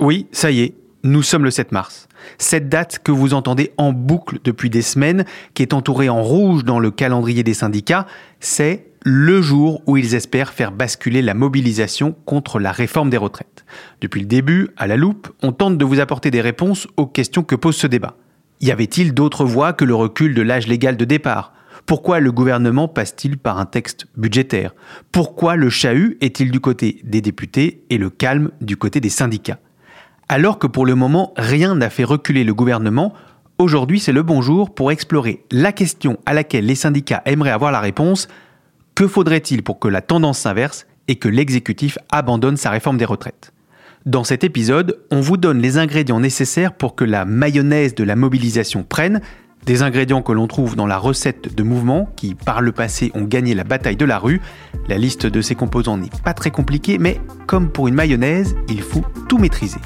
Oui, ça y est, nous sommes le 7 mars. Cette date que vous entendez en boucle depuis des semaines, qui est entourée en rouge dans le calendrier des syndicats, c'est le jour où ils espèrent faire basculer la mobilisation contre la réforme des retraites. Depuis le début, à la loupe, on tente de vous apporter des réponses aux questions que pose ce débat. Y avait-il d'autres voies que le recul de l'âge légal de départ? Pourquoi le gouvernement passe-t-il par un texte budgétaire? Pourquoi le chahut est-il du côté des députés et le calme du côté des syndicats? Alors que pour le moment, rien n'a fait reculer le gouvernement, aujourd'hui c'est le bon jour pour explorer la question à laquelle les syndicats aimeraient avoir la réponse que faudrait-il pour que la tendance s'inverse et que l'exécutif abandonne sa réforme des retraites? Dans cet épisode, on vous donne les ingrédients nécessaires pour que la mayonnaise de la mobilisation prenne, des ingrédients que l'on trouve dans la recette de mouvements qui, par le passé, ont gagné la bataille de la rue. La liste de ces composants n'est pas très compliquée, mais comme pour une mayonnaise, il faut tout maîtriser.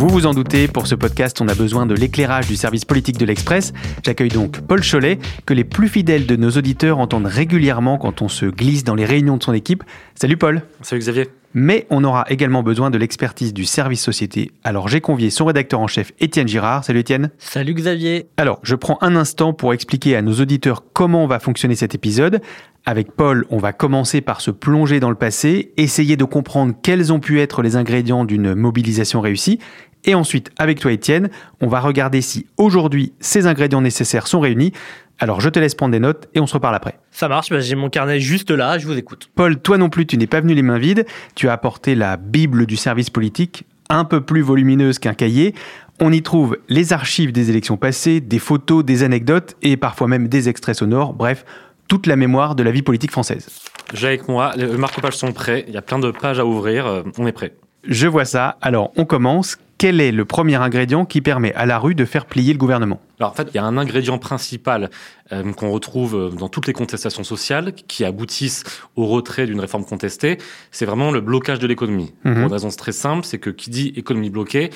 Vous vous en doutez, pour ce podcast, on a besoin de l'éclairage du service politique de l'Express. J'accueille donc Paul Cholet, que les plus fidèles de nos auditeurs entendent régulièrement quand on se glisse dans les réunions de son équipe. Salut Paul. Salut Xavier. Mais on aura également besoin de l'expertise du service société. Alors j'ai convié son rédacteur en chef Étienne Girard. Salut Étienne. Salut Xavier. Alors je prends un instant pour expliquer à nos auditeurs comment va fonctionner cet épisode. Avec Paul, on va commencer par se plonger dans le passé, essayer de comprendre quels ont pu être les ingrédients d'une mobilisation réussie. Et ensuite, avec toi Étienne, on va regarder si aujourd'hui ces ingrédients nécessaires sont réunis. Alors je te laisse prendre des notes et on se reparle après. Ça marche, bah, j'ai mon carnet juste là, je vous écoute. Paul, toi non plus, tu n'es pas venu les mains vides. Tu as apporté la Bible du service politique, un peu plus volumineuse qu'un cahier. On y trouve les archives des élections passées, des photos, des anecdotes et parfois même des extraits sonores. Bref, toute la mémoire de la vie politique française. J'ai avec moi, les marque-pages sont prêts, il y a plein de pages à ouvrir, euh, on est prêt. Je vois ça. Alors, on commence. Quel est le premier ingrédient qui permet à la rue de faire plier le gouvernement? Alors en fait, il y a un ingrédient principal euh, qu'on retrouve euh, dans toutes les contestations sociales qui aboutissent au retrait d'une réforme contestée, c'est vraiment le blocage de l'économie. Mhm. Pour une raison très simple, c'est que qui dit économie bloquée,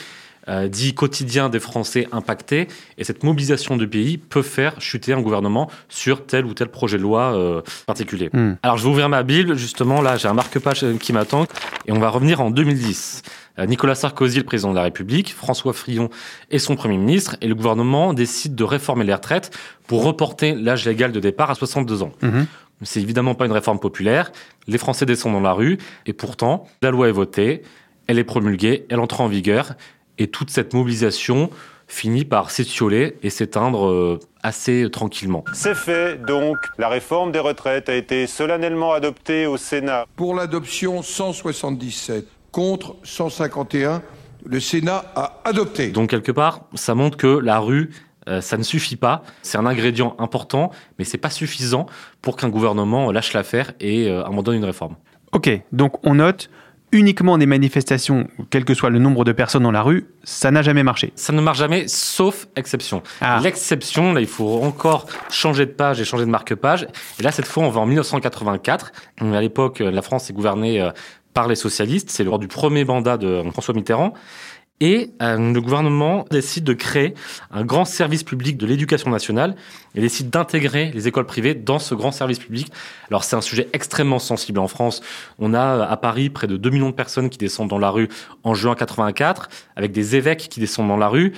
euh, dit quotidien des Français impactés, et cette mobilisation du pays peut faire chuter un gouvernement sur tel ou tel projet de loi euh, particulier. Hmm. Alors je vais ouvrir ma Bible, justement, là j'ai un marque-page qui m'attend, et on va revenir en 2010. Euh, Nicolas Sarkozy, le président de la République, François Fillon est son Premier ministre, et le gouvernement décide de réformer les retraites pour reporter l'âge légal de départ à 62 ans. Mhm. C'est évidemment pas une réforme populaire, les Français descendent dans la rue, et pourtant, la loi est votée, elle est promulguée, elle entre en vigueur, et toute cette mobilisation finit par s'étioler et s'éteindre euh, assez tranquillement. C'est fait, donc. La réforme des retraites a été solennellement adoptée au Sénat. Pour l'adoption 177 contre 151, le Sénat a adopté. Donc quelque part, ça montre que la rue, euh, ça ne suffit pas. C'est un ingrédient important, mais c'est pas suffisant pour qu'un gouvernement lâche l'affaire et euh, abandonne une réforme. Ok, donc on note uniquement des manifestations, quel que soit le nombre de personnes dans la rue, ça n'a jamais marché. Ça ne marche jamais, sauf exception. Ah. L'exception, là, il faut encore changer de page et changer de marque-page. Et là, cette fois, on va en 1984. À l'époque, la France est gouvernée euh, par les socialistes. C'est lors du premier mandat de François Mitterrand. Et euh, le gouvernement décide de créer un grand service public de l'éducation nationale et décide d'intégrer les écoles privées dans ce grand service public. Alors c'est un sujet extrêmement sensible en France. On a euh, à Paris près de 2 millions de personnes qui descendent dans la rue en juin 84, avec des évêques qui descendent dans la rue.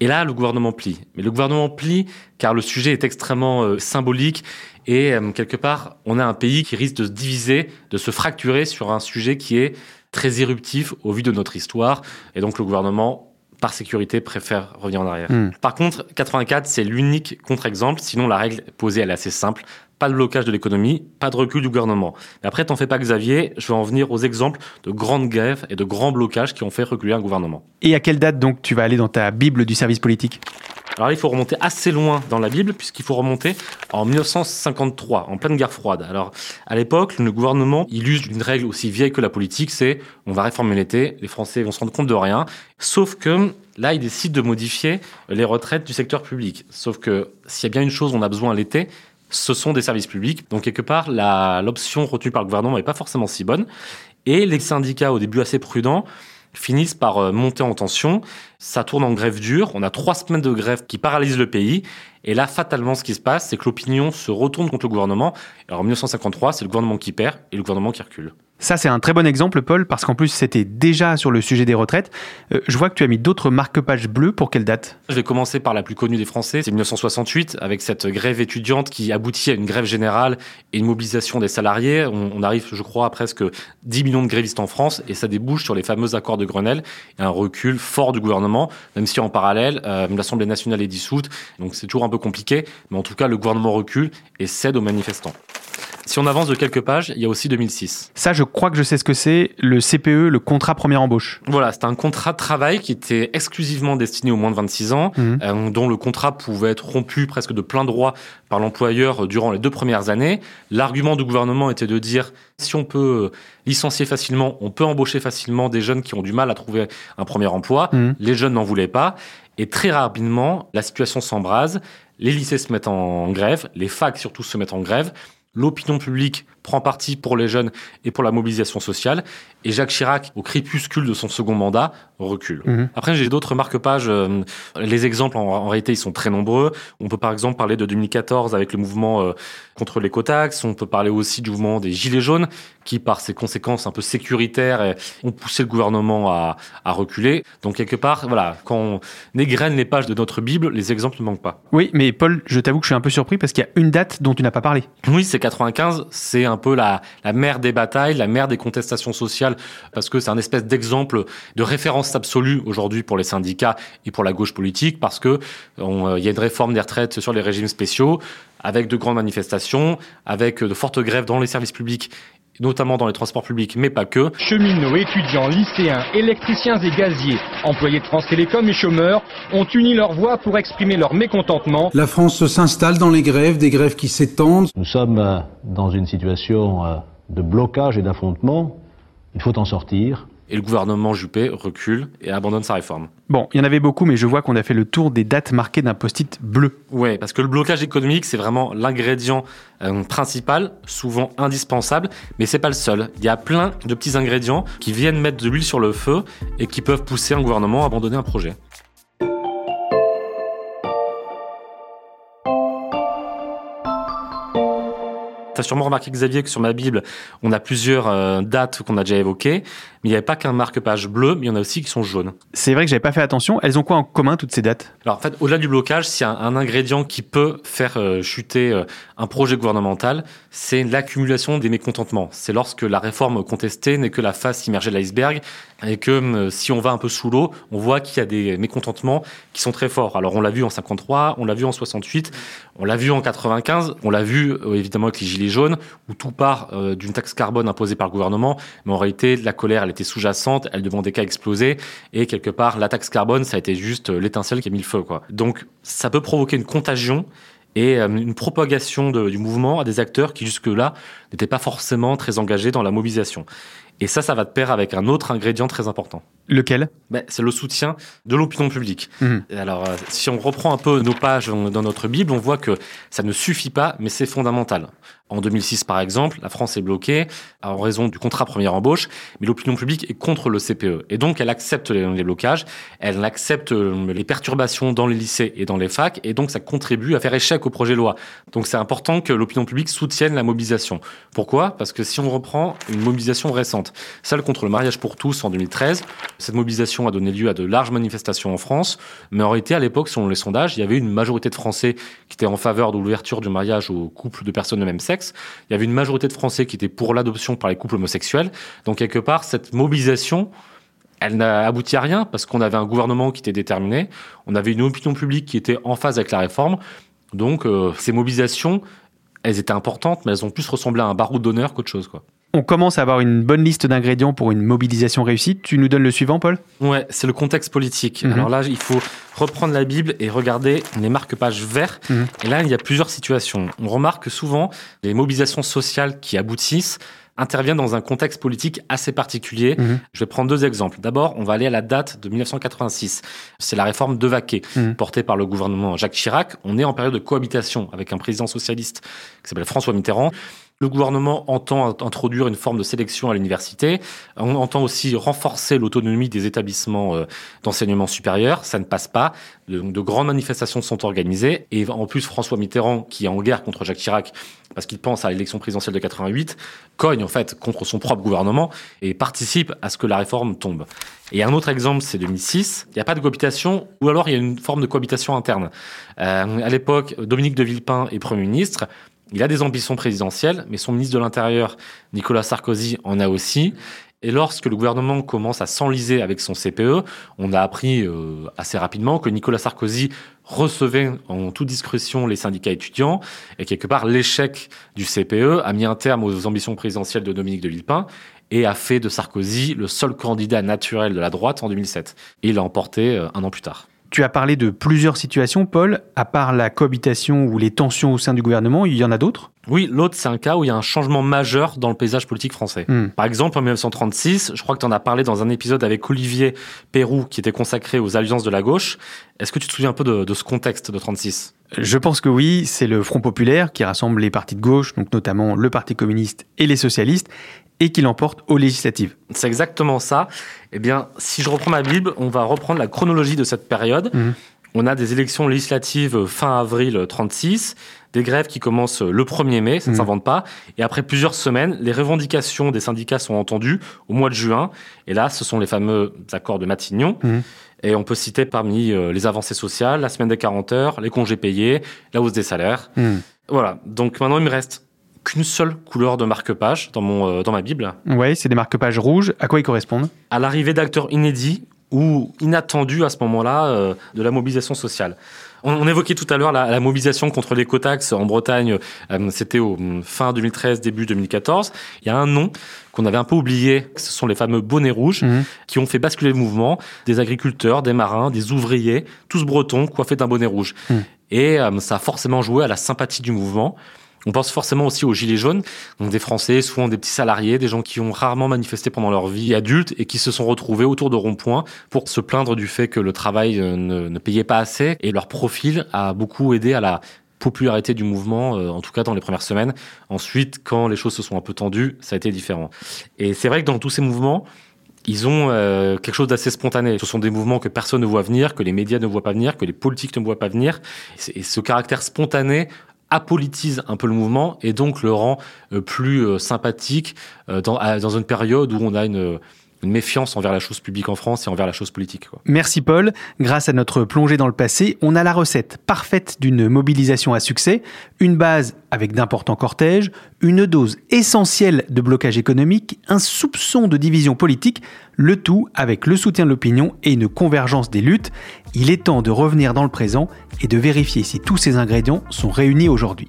Et là, le gouvernement plie. Mais le gouvernement plie car le sujet est extrêmement euh, symbolique et quelque part, on a un pays qui risque de se diviser, de se fracturer sur un sujet qui est très éruptif au vu de notre histoire. Et donc le gouvernement, par sécurité, préfère revenir en arrière. Hmm. Par contre, 84, c'est l'unique contre-exemple. Sinon, la règle posée, elle est assez simple. Pas de blocage de l'économie, pas de recul du gouvernement. Mais après, t'en fais pas, Xavier. Je vais en venir aux exemples de grandes grèves et de grands blocages qui ont fait reculer un gouvernement. Et à quelle date donc tu vas aller dans ta Bible du service politique? Alors il faut remonter assez loin dans la Bible, puisqu'il faut remonter en 1953, en pleine guerre froide. Alors à l'époque, le gouvernement, il use une règle aussi vieille que la politique, c'est on va réformer l'été, les Français vont se rendre compte de rien. Sauf que là, il décide de modifier les retraites du secteur public. Sauf que s'il y a bien une chose on a besoin l'été, ce sont des services publics. Donc quelque part, l'option retenue par le gouvernement n'est pas forcément si bonne. Et les syndicats, au début assez prudents, finissent par euh, monter en tension. Ça tourne en grève dure. On a trois semaines de grève qui paralysent le pays. Et là, fatalement, ce qui se passe, c'est que l'opinion se retourne contre le gouvernement. Alors en 1953, c'est le gouvernement qui perd et le gouvernement qui recule. Ça, c'est un très bon exemple, Paul, parce qu'en plus, c'était déjà sur le sujet des retraites. Euh, je vois que tu as mis d'autres marque-pages bleus. Pour quelle date? Je vais commencer par la plus connue des Français, c'est 1968, avec cette grève étudiante qui aboutit à une grève générale et une mobilisation des salariés. On, arrive, je crois, à presque 10 millions de grévistes en France, et ça débouche sur les fameux accords de Grenelle, et un recul fort du gouvernement, même si en parallèle, euh, l'Assemblée nationale est dissoute, donc c'est toujours un peu compliqué, mais en tout cas, le gouvernement recule et cède aux manifestants. Si on avance de quelques pages, il y a aussi 2006. Ça, je crois que je sais ce que c'est, le CPE, le contrat première embauche. Voilà, c'était un contrat de travail qui était exclusivement destiné aux moins de 26 ans, Mhm. euh, dont le contrat pouvait être rompu presque de plein droit par l'employeur durant les deux premières années. L'argument du gouvernement était de dire, si on peut licencier facilement, on peut embaucher facilement des jeunes qui ont du mal à trouver un premier emploi. Mhm. Les jeunes n'en voulaient pas. Et très rapidement, la situation s'embrase. Les lycées se mettent en grève, les facs surtout se mettent en grève. L'opinion publique prend parti pour les jeunes et pour la mobilisation sociale. Et Jacques Chirac, au crépuscule de son second mandat, recule. Mhm. Après, j'ai d'autres marque-pages. euh, les exemples, en, en réalité, ils sont très nombreux. On peut par exemple parler de 2014 avec le mouvement euh, contre l'écotaxe. On peut parler aussi du mouvement des Gilets jaunes qui, par ses conséquences un peu sécuritaires, ont poussé le gouvernement à, à reculer. Donc, quelque part, voilà, quand on égrène les pages de notre Bible, les exemples ne manquent pas. Oui, mais Paul, je t'avoue que je suis un peu surpris parce qu'il y a une date dont tu n'as pas parlé. Oui, c'est 95, c'est un peu la, mère des batailles, la mère des contestations sociales, parce que c'est un espèce d'exemple de référence absolue aujourd'hui pour les syndicats et pour la gauche politique, parce que euh, il y a une réforme des retraites sur les régimes spéciaux, avec de grandes manifestations, avec de fortes grèves dans les services publics notamment dans les transports publics, mais pas que. Cheminots, étudiants, lycéens, électriciens et gaziers, employés de France Télécom et chômeurs ont uni leur voix pour exprimer leur mécontentement. La France s'installe dans les grèves, des grèves qui s'étendent. Nous sommes euh, dans une situation euh, de blocage et d'affrontement. Il faut en sortir. Et le gouvernement Juppé recule et abandonne sa réforme. Bon, il y en avait beaucoup, mais je vois qu'on a fait le tour des dates marquées d'un post-it bleu. Ouais, parce que le blocage économique, c'est vraiment l'ingrédient euh, principal, souvent indispensable, mais c'est pas le seul. Il y a plein de petits ingrédients qui viennent mettre de l'huile sur le feu et qui peuvent pousser un gouvernement à abandonner un projet. T'as sûrement remarqué, Xavier, que sur ma Bible, on a plusieurs euh, dates qu'on a déjà évoquées, mais il n'y avait pas qu'un marque-page bleu, mais il y en a aussi qui sont jaunes. C'est vrai que j'avais pas fait attention. Elles ont quoi en commun, toutes ces dates? Alors en fait, au-delà du blocage, s'il y a un, un ingrédient qui peut faire euh, chuter euh, un projet gouvernemental, c'est l'accumulation des mécontentements. C'est lorsque la réforme contestée n'est que la face immergée de l'iceberg et que euh, si on va un peu sous l'eau, on voit qu'il y a des mécontentements qui sont très forts. Alors on l'a vu en 53, on l'a vu en 68, on l'a vu en 95, on l'a vu euh, évidemment avec les gilets jaunes où tout part euh, d'une taxe carbone imposée par le gouvernement, mais en réalité la colère elle était sous-jacente, elle demandait qu'à exploser et quelque part la taxe carbone ça a été juste euh, l'étincelle qui a mis le feu quoi. Donc ça peut provoquer une contagion et euh, une propagation du mouvement à des acteurs qui jusque-là n'étaient pas forcément très engagés dans la mobilisation. Et ça, ça va de pair avec un autre ingrédient très important. Lequel? Ben, C'est le soutien de l'opinion publique. Mhm. Alors, euh, si on reprend un peu nos pages dans notre Bible, on voit que ça ne suffit pas, mais c'est fondamental. En 2006, par exemple, la France est bloquée en raison du contrat première embauche, mais l'opinion publique est contre le CPE. Et donc, elle accepte les, les blocages, elle accepte euh, les perturbations dans les lycées et dans les facs, et donc ça contribue à faire échec au projet de loi. Donc, c'est important que l'opinion publique soutienne la mobilisation. Pourquoi? Parce que si on reprend une mobilisation récente, celle contre le mariage pour tous en 2013, cette mobilisation a donné lieu à de larges manifestations en France, mais en réalité, à l'époque, selon les sondages, il y avait une majorité de Français qui étaient en faveur de l'ouverture du mariage aux couples de personnes de même sexe, il y avait une majorité de Français qui étaient pour l'adoption par les couples homosexuels. Donc quelque part, cette mobilisation, elle n'a abouti à rien parce qu'on avait un gouvernement qui était déterminé, on avait une opinion publique qui était en phase avec la réforme. Donc euh, ces mobilisations, elles étaient importantes, mais elles ont plus ressemblé à un baroud d'honneur qu'autre chose, quoi. On commence à avoir une bonne liste d'ingrédients pour une mobilisation réussie. Tu nous donnes le suivant, Paul? Ouais, c'est le contexte politique. Mhm. Alors là, il faut reprendre la Bible et regarder les marque-pages verts. Mhm. Et là, il y a plusieurs situations. On remarque que souvent, les mobilisations sociales qui aboutissent interviennent dans un contexte politique assez particulier. Mhm. Je vais prendre deux exemples. D'abord, on va aller à la date de 1986. C'est la réforme de Vaquet, portée par le gouvernement Jacques Chirac. On est en période de cohabitation avec un président socialiste qui s'appelle François Mitterrand. Le gouvernement entend introduire une forme de sélection à l'université. On entend aussi renforcer l'autonomie des établissements euh, d'enseignement supérieur. Ça ne passe pas. De, de grandes manifestations sont organisées. Et en plus, François Mitterrand, qui est en guerre contre Jacques Chirac, parce qu'il pense à l'élection présidentielle de 88, cogne en fait contre son propre gouvernement et participe à ce que la réforme tombe. Et un autre exemple, c'est 2006. Il n'y a pas de cohabitation, ou alors il y a une forme de cohabitation interne. Euh, à l'époque, Dominique de Villepin est Premier ministre. Il a des ambitions présidentielles, mais son ministre de l'Intérieur, Nicolas Sarkozy, en a aussi. Et lorsque le gouvernement commence à s'enliser avec son CPE, on a appris euh, assez rapidement que Nicolas Sarkozy recevait en toute discrétion les syndicats étudiants et quelque part l'échec du CPE a mis un terme aux ambitions présidentielles de Dominique de Villepin et a fait de Sarkozy le seul candidat naturel de la droite en 2007. Et il l'a emporté euh, un an plus tard. Tu as parlé de plusieurs situations, Paul. À part la cohabitation ou les tensions au sein du gouvernement, il y en a d'autres? Oui, l'autre, c'est un cas où il y a un changement majeur dans le paysage politique français. Hmm. Par exemple, en 1936, je crois que tu en as parlé dans un épisode avec Olivier Perrou, qui était consacré aux alliances de la gauche. Est-ce que tu te souviens un peu de, de ce contexte de 36 Je pense que oui, c'est le Front populaire qui rassemble les partis de gauche, donc notamment le Parti communiste et les socialistes, et qui l'emporte aux législatives. C'est exactement ça. Eh bien, si je reprends ma Bible, on va reprendre la chronologie de cette période. Mhm. On a des élections législatives fin avril 36, des grèves qui commencent le 1er mai, ça ne Mhm. s'invente pas. Et après plusieurs semaines, les revendications des syndicats sont entendues au mois de juin. Et là, ce sont les fameux accords de Matignon. Mhm. Et on peut citer parmi euh, les avancées sociales, la semaine des 40 heures, les congés payés, la hausse des salaires. Voilà. Donc maintenant, il me reste qu'une seule couleur de marque-page dans, mon, euh, dans ma Bible. Ouais, c'est des marque-pages rouges. À quoi ils correspondent? À l'arrivée d'acteurs inédits ou inattendus à ce moment-là euh, de la mobilisation sociale. On, évoquait tout à l'heure la, la mobilisation contre l'écotaxe en Bretagne, euh, c'était au mm, fin 2013, début 2014. Il y a un nom qu'on avait un peu oublié, ce sont les fameux bonnets rouges Mhm. qui ont fait basculer le mouvement, des agriculteurs, des marins, des ouvriers, tous bretons coiffés d'un bonnet rouge. Mhm. Et euh, ça a forcément joué à la sympathie du mouvement. On pense forcément aussi aux gilets jaunes, donc des Français, souvent des petits salariés, des gens qui ont rarement manifesté pendant leur vie adulte et qui se sont retrouvés autour de ronds-points pour se plaindre du fait que le travail euh, ne, payait pas assez. Et leur profil a beaucoup aidé à la popularité du mouvement, euh, en tout cas dans les premières semaines. Ensuite, quand les choses se sont un peu tendues, ça a été différent. Et c'est vrai que dans tous ces mouvements, ils ont euh, quelque chose d'assez spontané. Ce sont des mouvements que personne ne voit venir, que les médias ne voient pas venir, que les politiques ne voient pas venir. Et ce caractère spontané apolitise un peu le mouvement et donc le rend euh, plus euh, sympathique euh, dans, une période où on a une, une méfiance envers la chose publique en France et envers la chose politique. Merci Paul. Grâce à notre plongée dans le passé, on a la recette parfaite d'une mobilisation à succès, une base avec d'importants cortèges, une dose essentielle de blocage économique, un soupçon de division politique, le tout avec le soutien de l'opinion et une convergence des luttes. Il est temps de revenir dans le présent et de vérifier si tous ces ingrédients sont réunis aujourd'hui.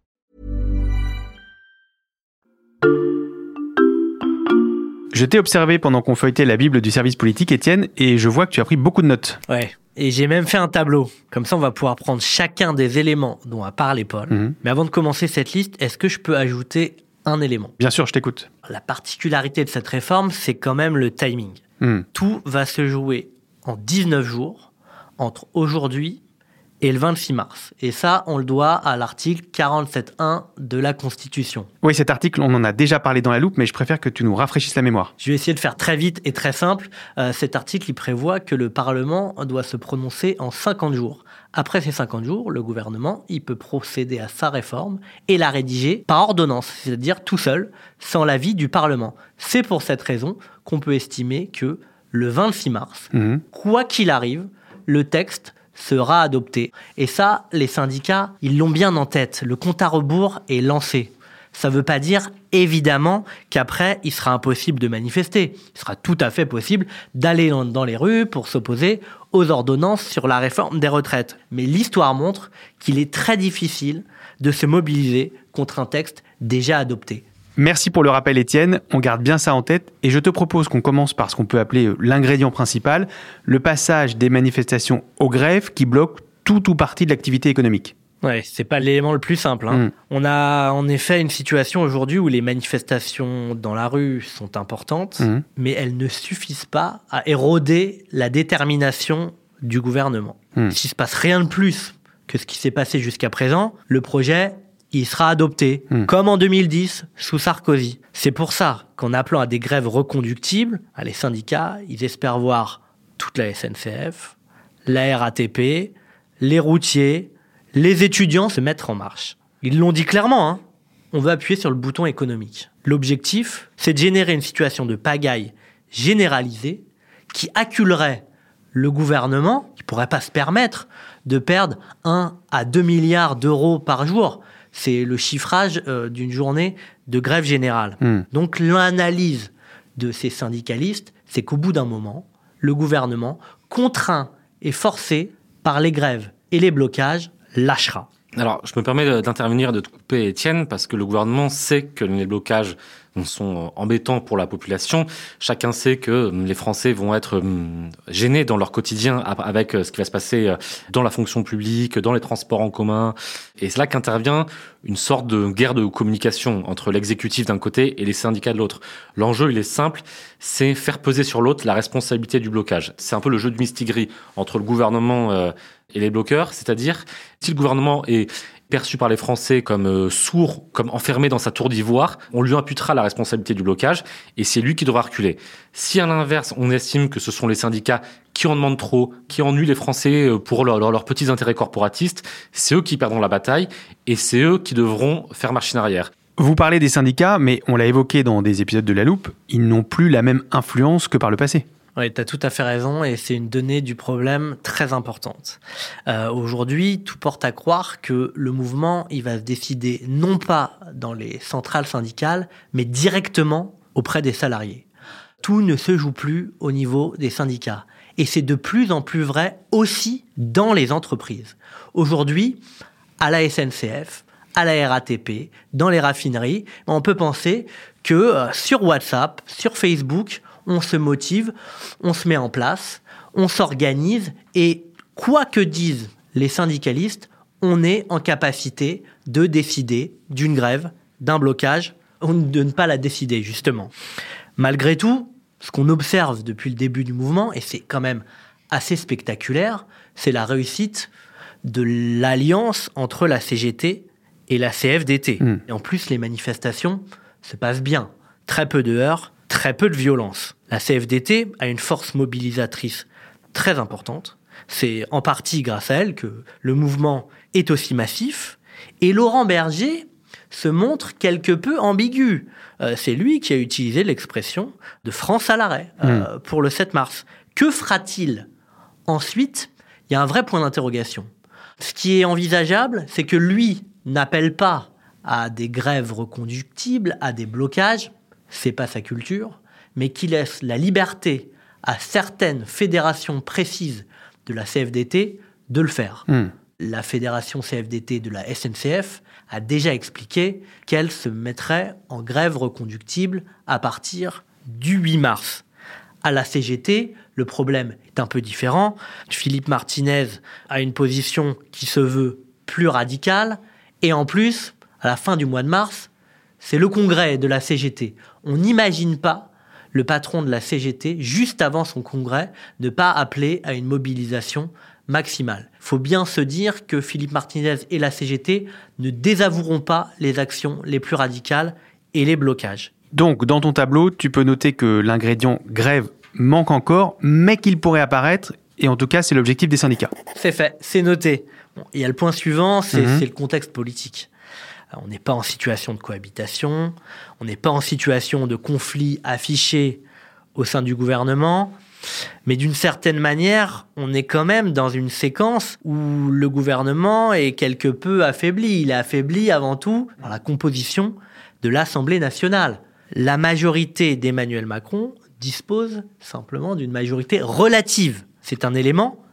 Je t'ai observé pendant qu'on feuilletait la Bible du service politique, Étienne, et je vois que tu as pris beaucoup de notes. Ouais. Et j'ai même fait un tableau. Comme ça, on va pouvoir prendre chacun des éléments dont a parlé Paul. Mhm. Mais avant de commencer cette liste, est-ce que je peux ajouter un élément? Bien sûr, je t'écoute. La particularité de cette réforme, c'est quand même le timing. Hmm. Tout va se jouer en 19 jours entre aujourd'hui et le 26 mars. Et ça, on le doit à l'article 47.1 de la Constitution. Oui, cet article, on en a déjà parlé dans la loupe, mais je préfère que tu nous rafraîchisses la mémoire. Je vais essayer de faire très vite et très simple. Euh, cet article, il prévoit que le Parlement doit se prononcer en 50 jours. Après ces 50 jours, le gouvernement, il peut procéder à sa réforme et la rédiger par ordonnance, c'est-à-dire tout seul, sans l'avis du Parlement. C'est pour cette raison qu'on peut estimer que le 26 mars, Mhm. quoi qu'il arrive, le texte sera adopté. Et ça, les syndicats, ils l'ont bien en tête. Le compte à rebours est lancé. Ça ne veut pas dire, évidemment, qu'après, il sera impossible de manifester. Il sera tout à fait possible d'aller dans, les rues pour s'opposer aux ordonnances sur la réforme des retraites. Mais l'histoire montre qu'il est très difficile de se mobiliser contre un texte déjà adopté. Merci pour le rappel, Étienne. On garde bien ça en tête. Et je te propose qu'on commence par ce qu'on peut appeler euh, l'ingrédient principal, le passage des manifestations aux grèves qui bloquent tout ou partie de l'activité économique. Ouais, c'est pas l'élément le plus simple. hein. Mm. On a en effet une situation aujourd'hui où les manifestations dans la rue sont importantes, Mhm. mais elles ne suffisent pas à éroder la détermination du gouvernement. Mm. S'il se passe rien de plus que ce qui s'est passé jusqu'à présent, le projet il sera adopté, Mm. comme en 2010 sous Sarkozy. C'est pour ça qu'en appelant à des grèves reconductibles, à les syndicats, ils espèrent voir toute la SNCF, la RATP, les routiers, les étudiants se mettre en marche. Ils l'ont dit clairement, hein. on veut appuyer sur le bouton économique. L'objectif, c'est de générer une situation de pagaille généralisée qui acculerait le gouvernement, qui pourrait pas se permettre de perdre 1 à 2 milliards d'euros par jour. C'est le chiffrage euh, d'une journée de grève générale. Hmm. Donc l'analyse de ces syndicalistes, c'est qu'au bout d'un moment, le gouvernement, contraint et forcé par les grèves et les blocages, lâchera. Alors, je me permets d'intervenir de te couper, Étienne, parce que le gouvernement sait que les blocages sont embêtants pour la population. Chacun sait que hum, les Français vont être hum, gênés dans leur quotidien avec euh, ce qui va se passer euh, dans la fonction publique, dans les transports en commun. Et c'est là qu'intervient une sorte de guerre de communication entre l'exécutif d'un côté et les syndicats de l'autre. L'enjeu, il est simple, c'est faire peser sur l'autre la responsabilité du blocage. C'est un peu le jeu de mistigris entre le gouvernement euh, et les bloqueurs, c'est-à-dire si le gouvernement est perçu par les Français comme euh, sourd, comme enfermé dans sa tour d'ivoire, on lui imputera la responsabilité du blocage et c'est lui qui devra reculer. Si à l'inverse, on estime que ce sont les syndicats qui en demandent trop, qui ennuient les Français euh, pour leur- leur- leurs petits intérêts corporatistes, c'est eux qui perdront la bataille et c'est eux qui devront faire machine arrière. Vous parlez des syndicats, mais on l'a évoqué dans des épisodes de La Loupe, ils n'ont plus la même influence que par le passé. Oui, tu as tout à fait raison et c'est une donnée du problème très importante. Euh, Aujourd'hui, tout porte à croire que le mouvement, il va se décider non pas dans les centrales syndicales, mais directement auprès des salariés. Tout ne se joue plus au niveau des syndicats. Et c'est de plus en plus vrai aussi dans les entreprises. Aujourd'hui, à la SNCF, à la RATP, dans les raffineries, on peut penser que euh, sur WhatsApp, sur Facebook, on se motive, on se met en place, on s'organise et quoi que disent les syndicalistes, on est en capacité de décider d'une grève, d'un blocage, ou de ne pas la décider justement. Malgré tout, ce qu'on observe depuis le début du mouvement, et c'est quand même assez spectaculaire, c'est la réussite de l'alliance entre la CGT et la CFDT. Mm. Et en plus, les manifestations se passent bien. Très peu de heurts, très peu de violence. La CFDT a une force mobilisatrice très importante. C'est en partie grâce à elle que le mouvement est aussi massif. Et Laurent Berger se montre quelque peu ambigu. Euh, c'est lui qui a utilisé l'expression de France à l'arrêt euh, pour le 7 mars. Que fera-t-il ensuite? Il y a un vrai point d'interrogation. Ce qui est envisageable, c'est que lui n'appelle pas à des grèves reconductibles, à des blocages, c'est pas sa culture, mais qui laisse la liberté à certaines fédérations précises de la CFDT de le faire. Hmm. La fédération CFDT de la SNCF a déjà expliqué qu'elle se mettrait en grève reconductible à partir du 8 mars. À la CGT, le problème est un peu différent. Philippe Martinez a une position qui se veut plus radicale. Et en plus, à la fin du mois de mars, c'est le congrès de la CGT. On n'imagine pas le patron de la CGT, juste avant son congrès, ne pas appeler à une mobilisation maximale. Il faut bien se dire que Philippe Martinez et la CGT ne désavoueront pas les actions les plus radicales et les blocages. Donc, dans ton tableau, tu peux noter que l'ingrédient grève manque encore, mais qu'il pourrait apparaître, et en tout cas, c'est l'objectif des syndicats. C'est fait, c'est noté. Bon, il y a le point suivant, c'est Mhm. c'est le contexte politique. Alors, on n'est pas en situation de cohabitation, on n'est pas en situation de conflit affiché au sein du gouvernement, mais d'une certaine manière, on est quand même dans une séquence où le gouvernement est quelque peu affaibli. Il est affaibli avant tout par la composition de l'Assemblée nationale. La majorité d'Emmanuel Macron dispose simplement d'une majorité relative. C'est un élément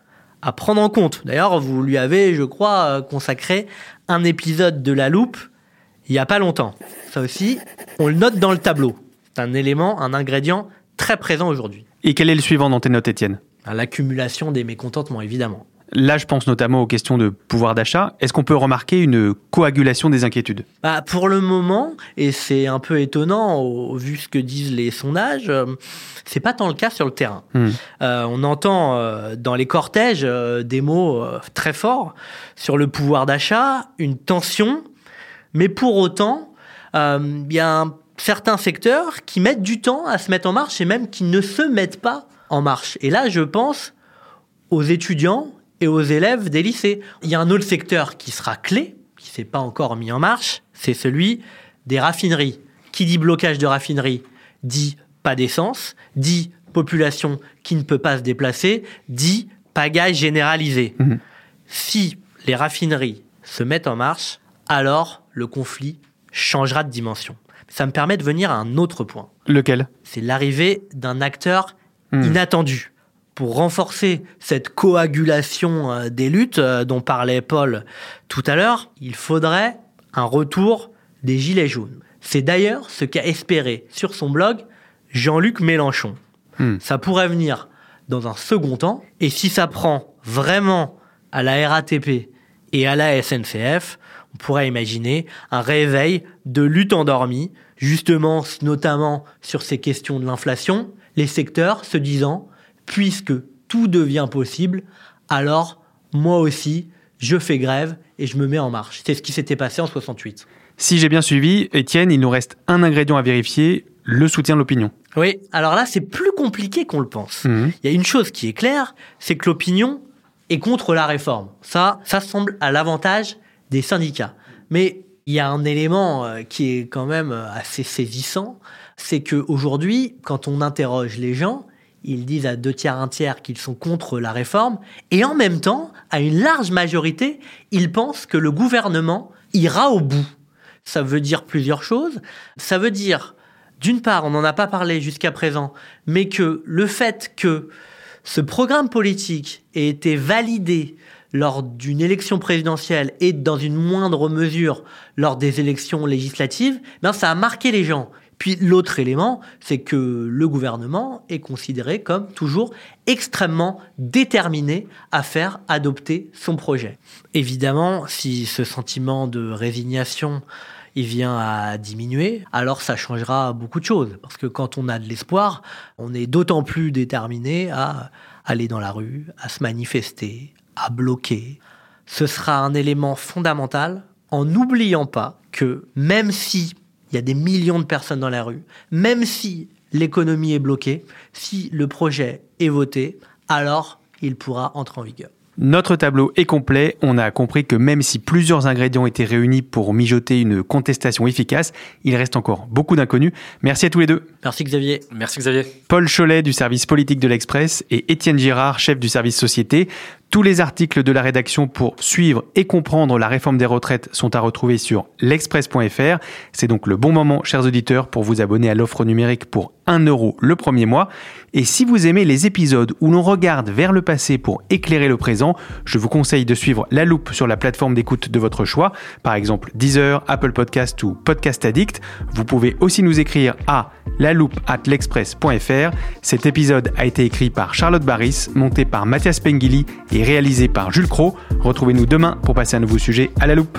à prendre en compte. D'ailleurs, vous lui avez, je crois, euh, consacré un épisode de La Loupe il n'y a pas longtemps. Ça aussi, on le note dans le tableau. C'est un élément, un ingrédient très présent aujourd'hui. Et quel est le suivant dans tes notes, Étienne? L'accumulation des mécontentements, évidemment. Là, je pense notamment aux questions de pouvoir d'achat. Est-ce qu'on peut remarquer une coagulation des inquiétudes? Bah, pour le moment, et c'est un peu étonnant au, vu ce que disent les sondages, euh, c'est pas tant le cas sur le terrain. Hmm. Euh, on entend euh, dans les cortèges euh, des mots très forts sur le pouvoir d'achat, une tension, mais pour autant, il y a un, certains secteurs qui mettent du temps à se mettre en marche et même qui ne se mettent pas en marche. Et là, je pense aux étudiants et aux élèves des lycées. Il y a un autre secteur qui sera clé, qui s'est pas encore mis en marche, c'est celui des raffineries. Qui dit blocage de raffinerie dit pas d'essence, dit population qui ne peut pas se déplacer, dit pagaille généralisée. Mhm. Si les raffineries se mettent en marche, alors le conflit changera de dimension. Ça me permet de venir à un autre point Lequel? C'est l'arrivée d'un acteur Hmm. inattendu. Pour renforcer cette coagulation euh, des luttes euh, dont parlait Paul tout à l'heure, il faudrait un retour des Gilets jaunes. C'est d'ailleurs ce qu'a espéré sur son blog Jean-Luc Mélenchon. Hmm. Ça pourrait venir dans un second temps, et si ça prend vraiment à la RATP et à la SNCF, on pourrait imaginer un réveil de lutte endormie, justement, notamment sur ces questions de l'inflation, les secteurs se disant, puisque tout devient possible, alors moi aussi, je fais grève et je me mets en marche. C'est ce qui s'était passé en 68. Si j'ai bien suivi, Étienne, il nous reste un ingrédient à vérifier, le soutien de l'opinion. Oui, alors là, c'est plus compliqué qu'on le pense. Mhm. Il y a une chose qui est claire, c'est que l'opinion est contre la réforme. Ça, ça semble à l'avantage des syndicats. Mais il y a un élément euh, qui est quand même euh, assez saisissant, c'est que aujourd'hui, quand on interroge les gens, ils disent à deux tiers, un tiers qu'ils sont contre la réforme, et en même temps, à une large majorité, ils pensent que le gouvernement ira au bout. Ça veut dire plusieurs choses. Ça veut dire, d'une part, on n'en a pas parlé jusqu'à présent, mais que le fait que ce programme politique ait été validé lors d'une élection présidentielle et dans une moindre mesure lors des élections législatives, ben ça a marqué les gens. Puis l'autre élément, c'est que le gouvernement est considéré comme toujours extrêmement déterminé à faire adopter son projet. Évidemment, si ce sentiment de résignation il vient à diminuer, alors ça changera beaucoup de choses. Parce que quand on a de l'espoir, on est d'autant plus déterminé à aller dans la rue, à se manifester, à bloquer. Ce sera un élément fondamental en n'oubliant pas que même si il y a des millions de personnes dans la rue, même si l'économie est bloquée, si le projet est voté, alors il pourra entrer en vigueur. Notre tableau est complet. On a compris que même si plusieurs ingrédients étaient réunis pour mijoter une contestation efficace, il reste encore beaucoup d'inconnus. Merci à tous les deux. Merci Xavier. Merci Xavier. Paul Cholet du service politique de l'Express et Étienne Girard, chef du service société. Tous les articles de la rédaction pour suivre et comprendre la réforme des retraites sont à retrouver sur l'express.fr. C'est donc le bon moment, chers auditeurs, pour vous abonner à l'offre numérique pour 1 euro le premier mois. Et si vous aimez les épisodes où l'on regarde vers le passé pour éclairer le présent, je vous conseille de suivre La Loupe sur la plateforme d'écoute de votre choix, par exemple Deezer, Apple Podcast ou Podcast Addict. Vous pouvez aussi nous écrire à la loupe at l'express.fr. Cet épisode a été écrit par Charlotte Barris, monté par Mathias Pengili et réalisé par Jules Cro. Retrouvez-nous demain pour passer un nouveau sujet à la loupe.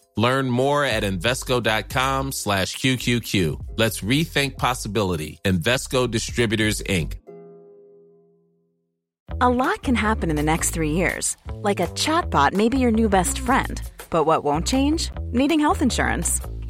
Learn more at Invesco.com slash QQQ. Let's rethink possibility. Invesco Distributors, Inc. A lot can happen in the next three years. Like a chatbot may be your new best friend. But what won't change? Needing health insurance.